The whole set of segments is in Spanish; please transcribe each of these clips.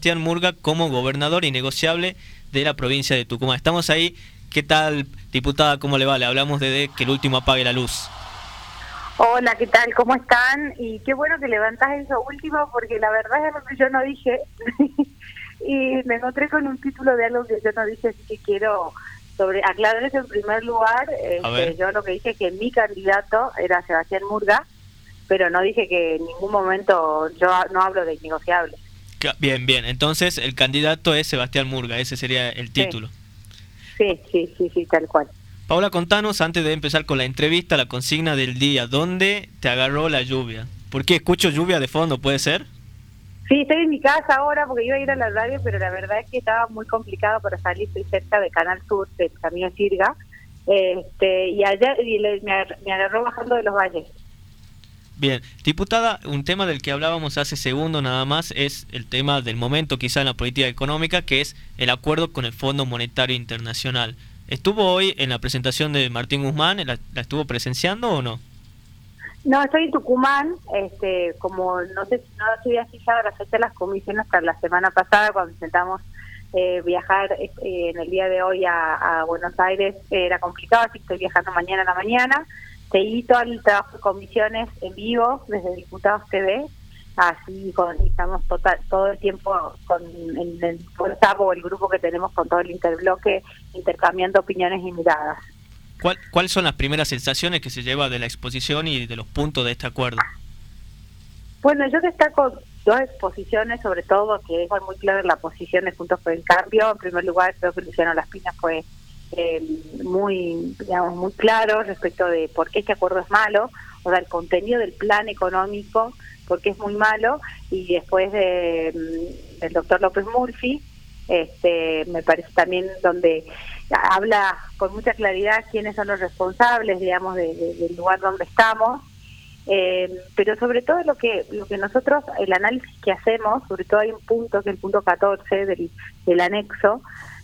Sebastián Murga como gobernador innegociable de la provincia de Tucumán. Estamos ahí. ¿Qué tal, diputada? ¿Cómo le va? Le hablamos de que el último apague la luz. Hola, ¿qué tal? ¿Cómo están? Y qué bueno que levantás eso último porque la verdad es lo que yo no dije. y me encontré con un título de algo que yo no dije, así que quiero sobre aclararles en primer lugar. Este, yo lo que dije es que mi candidato era Sebastián Murga, pero no dije que en ningún momento yo no hablo de innegociables. Bien, bien. Entonces el candidato es Sebastián Murga, ese sería el título. Sí, sí, sí, sí, tal cual. Paula, contanos antes de empezar con la entrevista, la consigna del día. ¿Dónde te agarró la lluvia? ¿Por qué escucho lluvia de fondo? ¿Puede ser? Sí, estoy en mi casa ahora porque iba a ir a la radio, pero la verdad es que estaba muy complicado para salir. Estoy cerca de Canal Sur, del Camino Sirga. Este, y ayer me agarró bajando de los valles. Bien, diputada, un tema del que hablábamos hace segundo nada más es el tema del momento quizá en la política económica, que es el acuerdo con el Fondo Monetario Internacional. ¿Estuvo hoy en la presentación de Martín Guzmán? ¿La, estuvo presenciando o no? No, estoy en Tucumán, este, como no sé, no había fijado la fecha de las comisiones hasta la semana pasada cuando intentamos eh, viajar eh, en el día de hoy a, a Buenos Aires era complicado, así que estoy viajando mañana a la mañana seguí todo el trabajo de comisiones en vivo desde Diputados TV, así con, estamos total, todo el tiempo con el, el, o el grupo que tenemos con todo el interbloque intercambiando opiniones y miradas. ¿Cuál, ¿Cuáles son las primeras sensaciones que se lleva de la exposición y de los puntos de este acuerdo? Bueno, yo destaco dos exposiciones, sobre todo que es muy clara la posición de Juntos por el Cambio. En primer lugar, creo que Luciano Las Pinas fue eh, muy, digamos, muy claro respecto de por qué este acuerdo es malo, o sea, el contenido del plan económico, por qué es muy malo, y después de, mm, del doctor López Murphy, este, me parece también donde habla con mucha claridad quiénes son los responsables, digamos, del lugar donde estamos, eh, pero sobre todo lo que lo que nosotros, el análisis que hacemos, sobre todo hay un punto, que es el punto 14 del, del anexo,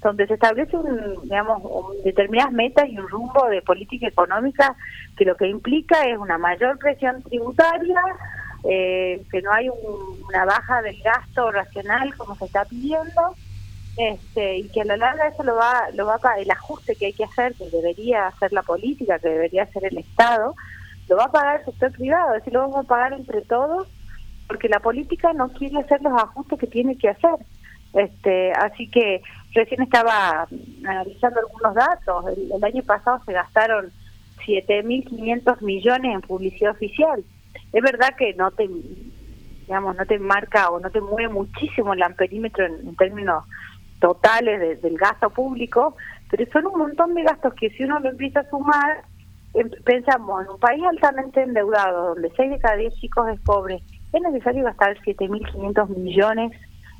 donde se establecen, digamos, determinadas metas y un rumbo de política económica que lo que implica es una mayor presión tributaria, eh, que no hay una baja del gasto racional como se está pidiendo, este, y que a la larga eso lo va, lo va el ajuste que hay que hacer, que debería hacer la política, que debería hacer el Estado, lo va a pagar el sector privado, es decir, lo vamos a pagar entre todos, porque la política no quiere hacer los ajustes que tiene que hacer. Este, así que recién estaba analizando algunos datos. El, año pasado se gastaron 7.500 millones en publicidad oficial. Es verdad que no te, digamos, no te marca o no te mueve muchísimo el amperímetro en, términos totales del gasto público, pero son un montón de gastos que si uno lo empieza a sumar, em, pensamos en un país altamente endeudado, donde 6 de cada 10 chicos es pobre, ¿es necesario gastar 7.500 millones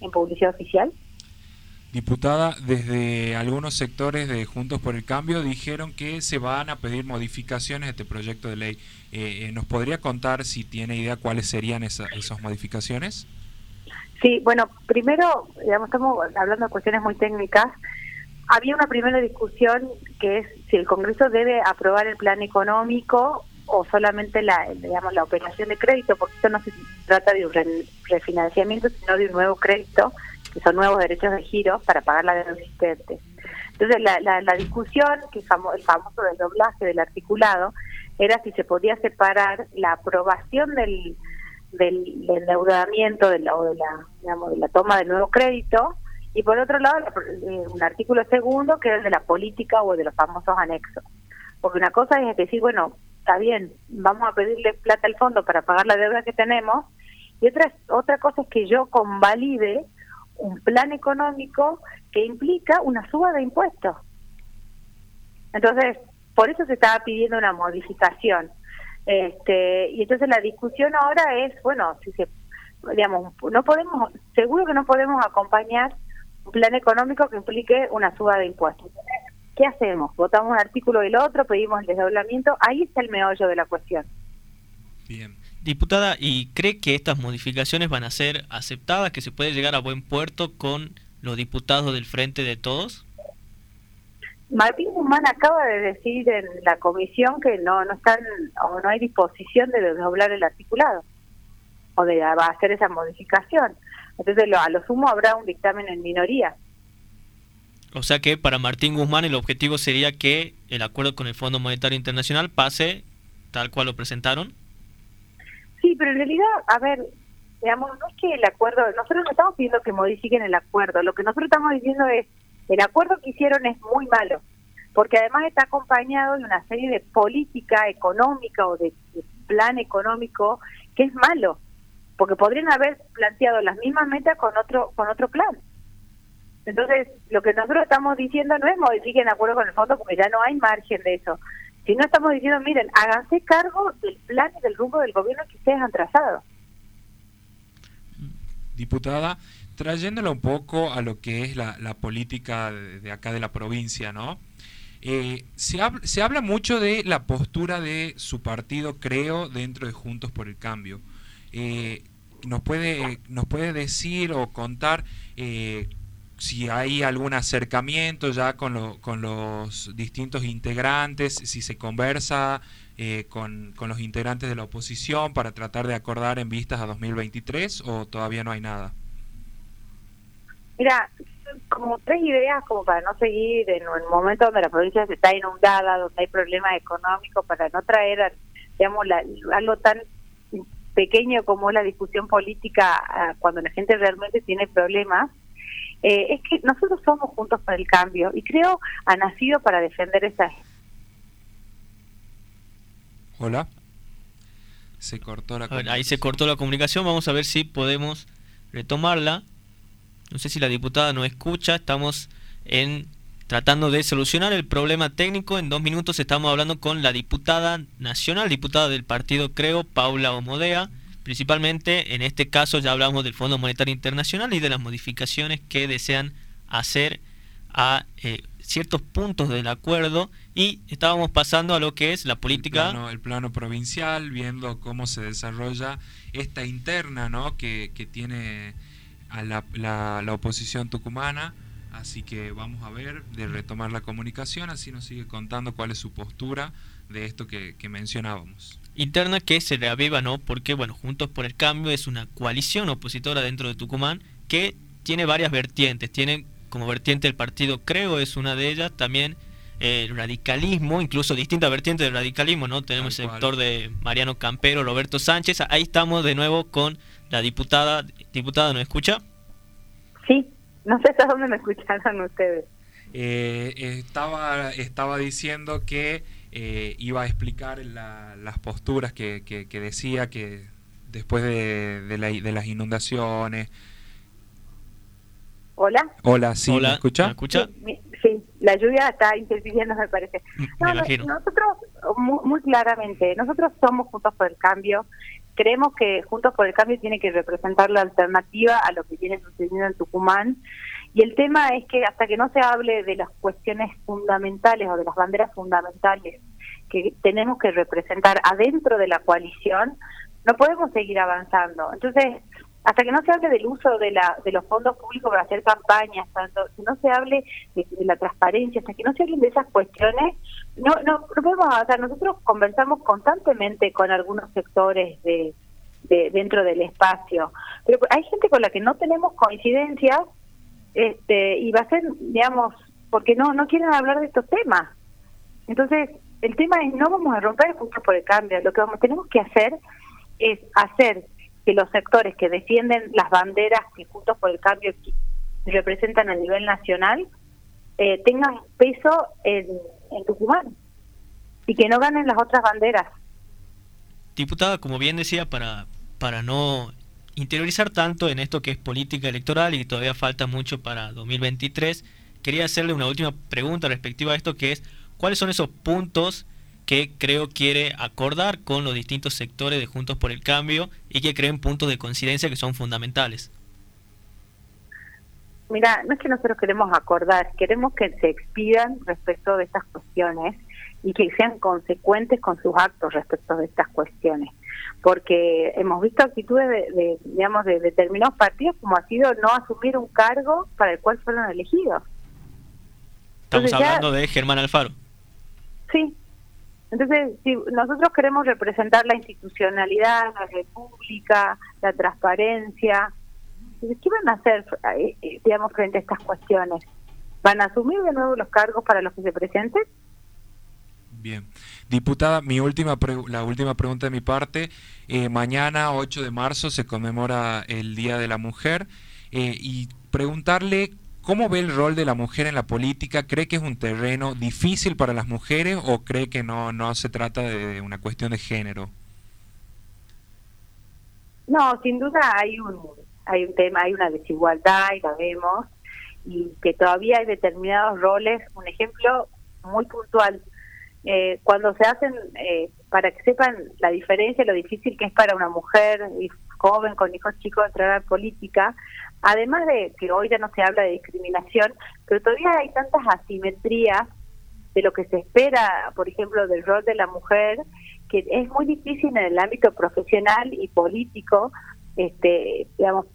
en publicidad oficial? Diputada, desde algunos sectores de Juntos por el Cambio dijeron que se van a pedir modificaciones a este proyecto de ley. Eh, eh, ¿Nos podría contar si tiene idea cuáles serían esas modificaciones? Sí, bueno, primero, digamos, estamos hablando de cuestiones muy técnicas. Había una primera discusión que es si el Congreso debe aprobar el plan económico o solamente la, digamos, la operación de crédito, porque esto no se trata de un refinanciamiento, sino de un nuevo crédito, que son nuevos derechos de giro para pagar la deuda existente. Entonces, la, la, discusión, que el famoso desdoblaje del articulado, era si se podía separar la aprobación del, del, endeudamiento de la, o de la, digamos, de la toma del nuevo crédito, y por otro lado, eh, un artículo segundo que era el de la política o de los famosos anexos. Porque una cosa es decir, bueno, está bien, vamos a pedirle plata al fondo para pagar la deuda que tenemos, y otra, otra cosa es que yo convalide un plan económico que implica una suba de impuestos. Entonces, por eso se estaba pidiendo una modificación. Este, y entonces la discusión ahora es, bueno, si se, digamos, no podemos, seguro que no podemos acompañar un plan económico que implique una suba de impuestos. ¿Qué hacemos? ¿Votamos un artículo del otro? ¿Pedimos el desdoblamiento? Ahí está el meollo de la cuestión. Bien. Diputada, ¿y cree que estas modificaciones van a ser aceptadas, que se puede llegar a buen puerto con los diputados del Frente de Todos? Martín Guzmán acaba de decir en la comisión que no no están o no hay disposición de desdoblar el articulado o de hacer esa modificación. Entonces, a lo sumo habrá un dictamen en minoría. O sea que para Martín Guzmán el objetivo sería que el acuerdo con el Fondo Monetario Internacional pase tal cual lo presentaron. Sí, pero en realidad, a ver, digamos, no es que el acuerdo, nosotros no estamos pidiendo que modifiquen el acuerdo, lo que nosotros estamos diciendo es, el acuerdo que hicieron es muy malo, porque además está acompañado de una serie de política económica o de, plan económico que es malo, porque podrían haber planteado las mismas metas con otro con otro plan. Entonces, lo que nosotros estamos diciendo no es modifiquen el acuerdo con el fondo porque ya no hay margen de eso, sino estamos diciendo, miren, háganse cargo del plan y del rumbo del gobierno que ustedes han trazado. Diputada, trayéndolo un poco a lo que es la, política de, acá de la provincia, ¿no? Eh, se, se habla mucho de la postura de su partido, creo, dentro de Juntos por el Cambio. Eh, ¿nos, puede, ¿Nos puede decir o contar eh, si hay algún acercamiento ya con, con los distintos integrantes, si se conversa con, con, los integrantes de la oposición para tratar de acordar en vistas a 2023 o todavía no hay nada? Mira, como tres ideas como para no seguir en un momento donde la provincia se está inundada, donde hay problemas económicos, para no traer, digamos, algo tan pequeño como la discusión política ah, cuando la gente realmente tiene problemas. Eh, es que nosotros somos juntos para el cambio y creo ha nacido para defender esa. Hola. Se cortó la Ahí se cortó la comunicación. Vamos a ver si podemos retomarla. No sé si la diputada no escucha, estamos en tratando de solucionar el problema técnico. En dos minutos estamos hablando con la diputada nacional, diputada del partido Creo, Paula Omodea. Principalmente en este caso ya hablamos del Fondo Monetario Internacional y de las modificaciones que desean hacer a eh, ciertos puntos del acuerdo y estábamos pasando a lo que es la política. El plano, el plano provincial, viendo cómo se desarrolla esta interna ¿no? que, que tiene a la, la, oposición tucumana. Así que vamos a ver de retomar la comunicación, así nos sigue contando cuál es su postura de esto que, mencionábamos. Interna que se reaviva, ¿no? Porque, bueno, Juntos por el Cambio es una coalición opositora dentro de Tucumán que tiene varias vertientes. Tiene como vertiente el partido Creo, es una de ellas. También el radicalismo, incluso distintas vertientes del radicalismo, ¿no? Tenemos el sector de Mariano Campero, Roberto Sánchez. Ahí estamos de nuevo con la diputada, diputada, ¿nos escucha? Sí, no sé hasta dónde me escucharon ustedes. Eh, estaba, estaba diciendo que eh, iba a explicar las posturas que, que, decía que después de, de, las inundaciones. Hola. Hola, sí, ¿me escucha? Sí, la lluvia está interfiriendo, me parece. No, nosotros, muy, muy, claramente, nosotros somos Juntos por el Cambio, creemos que Juntos por el Cambio tiene que representar la alternativa a lo que viene sucediendo en Tucumán. Y el tema es que hasta que no se hable de las cuestiones fundamentales o de las banderas fundamentales que tenemos que representar adentro de la coalición, no podemos seguir avanzando. Entonces, hasta que no se hable del uso de, la, de los fondos públicos para hacer campañas, tanto, que no se hable de, la transparencia, hasta que no se hablen de esas cuestiones, no, no, no podemos avanzar. Nosotros conversamos constantemente con algunos sectores de, de dentro del espacio, pero hay gente con la que no tenemos coincidencias este, y va a ser, digamos, porque no, no quieren hablar de estos temas. Entonces, el tema es no vamos a romper puntos por el cambio, lo que tenemos que hacer es hacer que los sectores que defienden las banderas que Juntos por el Cambio representan a nivel nacional eh, tengan peso en, en Tucumán y que no ganen las otras banderas. Diputada, como bien decía, para, para no interiorizar tanto en esto que es política electoral y todavía falta mucho para 2023, quería hacerle una última pregunta respectiva a esto, que es, ¿cuáles son esos puntos que creo quiere acordar con los distintos sectores de Juntos por el Cambio y que creen puntos de coincidencia que son fundamentales. Mira, no es que nosotros queremos acordar, queremos que se expidan respecto de estas cuestiones y que sean consecuentes con sus actos respecto de estas cuestiones. Porque hemos visto actitudes de, digamos, de determinados partidos como ha sido no asumir un cargo para el cual fueron elegidos. Estamos hablando de Germán Alfaro. Sí, entonces, si nosotros queremos representar la institucionalidad, la república, la transparencia, ¿qué van a hacer, eh, eh, digamos, frente a estas cuestiones? ¿Van a asumir de nuevo los cargos para los que se presenten? Bien. Diputada, mi última la última pregunta de mi parte. Eh, mañana, 8 de marzo, se conmemora el Día de la Mujer y preguntarle cómo ve el rol de la mujer en la política. ¿Cree que es un terreno difícil para las mujeres o cree que no, no se trata de una cuestión de género? No, sin duda hay un, hay un tema, hay una desigualdad y la vemos, y que todavía hay determinados roles. Un ejemplo muy puntual, eh, cuando se hacen, eh, para que sepan la diferencia, lo difícil que es para una mujer joven con hijos chicos entrar a la política, además de que hoy ya no se habla de discriminación, pero todavía hay tantas asimetrías de lo que se espera, por ejemplo, del rol de la mujer, que es muy difícil en el ámbito profesional y político, este, digamos,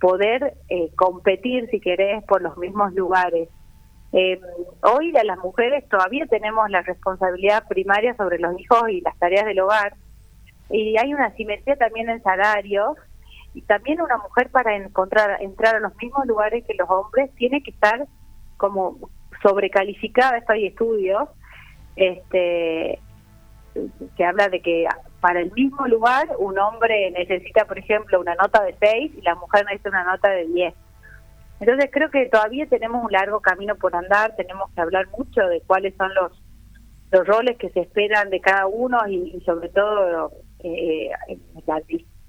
poder eh, competir, si querés, por los mismos lugares. Eh, hoy las mujeres todavía tenemos la responsabilidad primaria sobre los hijos y las tareas del hogar, y hay una asimetría también en salarios, y también una mujer para encontrar entrar a los mismos lugares que los hombres tiene que estar como sobrecalificada, esto hay estudios, este que habla de que para el mismo lugar un hombre necesita, por ejemplo, una nota de 6 y la mujer necesita una nota de 10. Entonces creo que todavía tenemos un largo camino por andar, tenemos que hablar mucho de cuáles son los, los roles que se esperan de cada uno y, sobre todo eh, la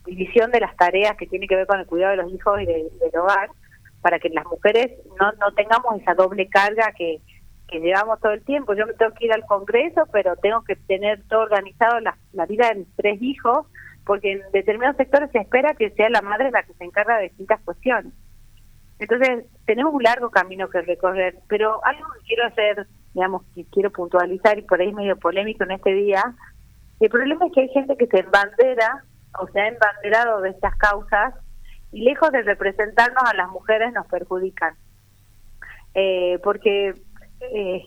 división de las tareas que tiene que ver con el cuidado de los hijos y del hogar, para que las mujeres no, no tengamos esa doble carga que, que llevamos todo el tiempo. Yo me tengo que ir al Congreso, pero tengo que tener todo organizado la, la vida de mis tres hijos, porque en determinados sectores se espera que sea la madre la que se encarga de distintas cuestiones. Entonces, tenemos un largo camino que recorrer, pero algo que quiero hacer, digamos, que quiero puntualizar y por ahí es medio polémico en este día, el problema es que hay gente que se embandera o se ha embanderado de estas causas y lejos de representarnos a las mujeres nos perjudican. Eh, porque eh,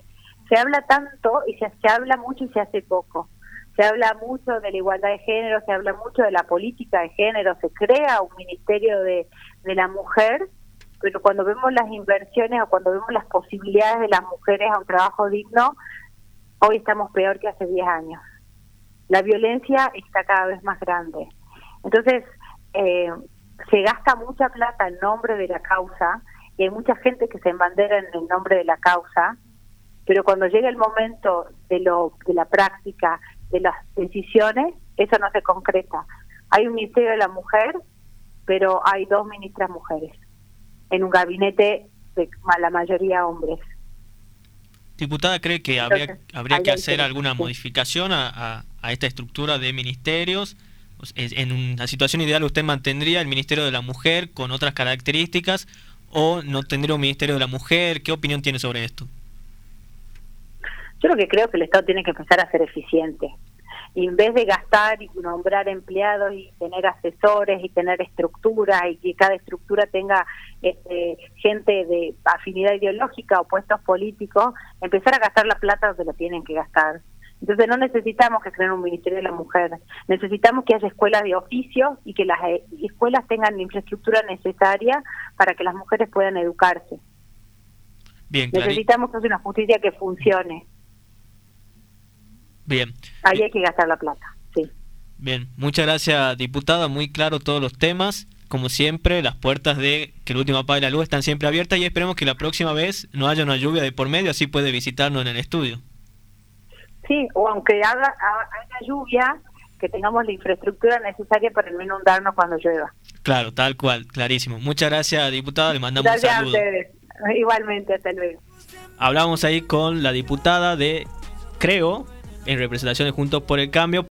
se habla tanto y se, se habla mucho y se hace poco. Se habla mucho de la igualdad de género, se habla mucho de la política de género, se crea un ministerio de, de la mujer, pero cuando vemos las inversiones o cuando vemos las posibilidades de las mujeres a un trabajo digno, hoy estamos peor que hace 10 años. La violencia está cada vez más grande. Entonces, eh, se gasta mucha plata en nombre de la causa y hay mucha gente que se embandera en el nombre de la causa pero cuando llega el momento de, lo, de la práctica, de las decisiones, eso no se concreta. Hay un Ministerio de la Mujer, pero hay dos ministras mujeres en un gabinete de la mayoría hombres. Diputada, ¿cree que habría, habría que hacer alguna modificación a, a, esta estructura de ministerios? En una situación ideal, ¿usted mantendría el Ministerio de la Mujer con otras características o no tendría un Ministerio de la Mujer? ¿Qué opinión tiene sobre esto? Yo lo que creo que el Estado tiene que empezar a ser eficiente. Y en vez de gastar y nombrar empleados y tener asesores y tener estructuras y que cada estructura tenga este, gente de afinidad ideológica o puestos políticos, empezar a gastar la plata donde lo tienen que gastar. Entonces no necesitamos que creen un Ministerio de la Mujer, necesitamos que haya escuelas de oficio y que las eh, escuelas tengan la infraestructura necesaria para que las mujeres puedan educarse. Bien, necesitamos que haya una justicia que funcione. Bien. Ahí hay que gastar la plata, sí. Bien, muchas gracias, diputada. Muy claro todos los temas. Como siempre, las puertas de que el último apague la luz están siempre abiertas y esperemos que la próxima vez no haya una lluvia de por medio, así puede visitarnos en el estudio. Sí, o aunque haga, haga lluvia, que tengamos la infraestructura necesaria para no inundarnos cuando llueva. Claro, tal cual, clarísimo. Muchas gracias, diputada. Le mandamos un saludo. A ustedes. Igualmente, hasta luego. Hablamos ahí con la diputada de Creo, en representación de Juntos por el Cambio.